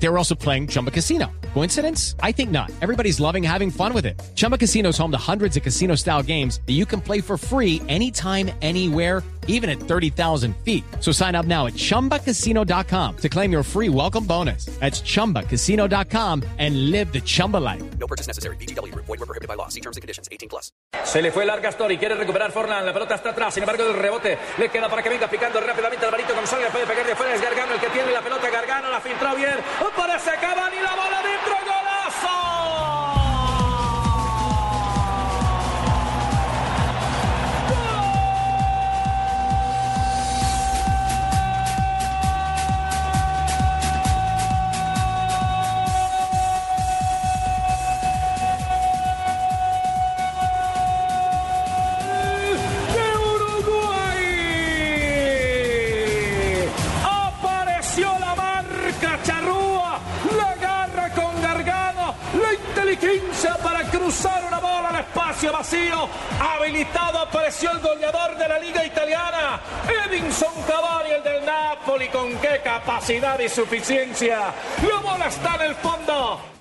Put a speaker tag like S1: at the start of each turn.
S1: They were also playing Chumba Casino. Coincidence? I think not. Everybody's loving having fun with it. Chumba Casino is home to hundreds of casino style games that you can play for free anytime, anywhere, even at 30,000 feet. So sign up now at chumbacasino.com to claim your free welcome bonus. That's chumbacasino.com and live the Chumba life.
S2: No purchase necessary. VGW. Void were prohibited by law. See terms and conditions. 18 plus.
S3: Se le fue larga Story, quiere recuperar Forlan, la pelota está atrás, sin embargo el rebote le queda para que venga picando rápidamente Alvarito González, puede pegar de fuera, es Gargano el que tiene la pelota, Gargano la filtró bien, parece cruzar una bola al espacio vacío. Habilitado apareció el goleador de la liga italiana, Edinson Cavani, el del Napoli, con qué capacidad y suficiencia. La bola está en el fondo.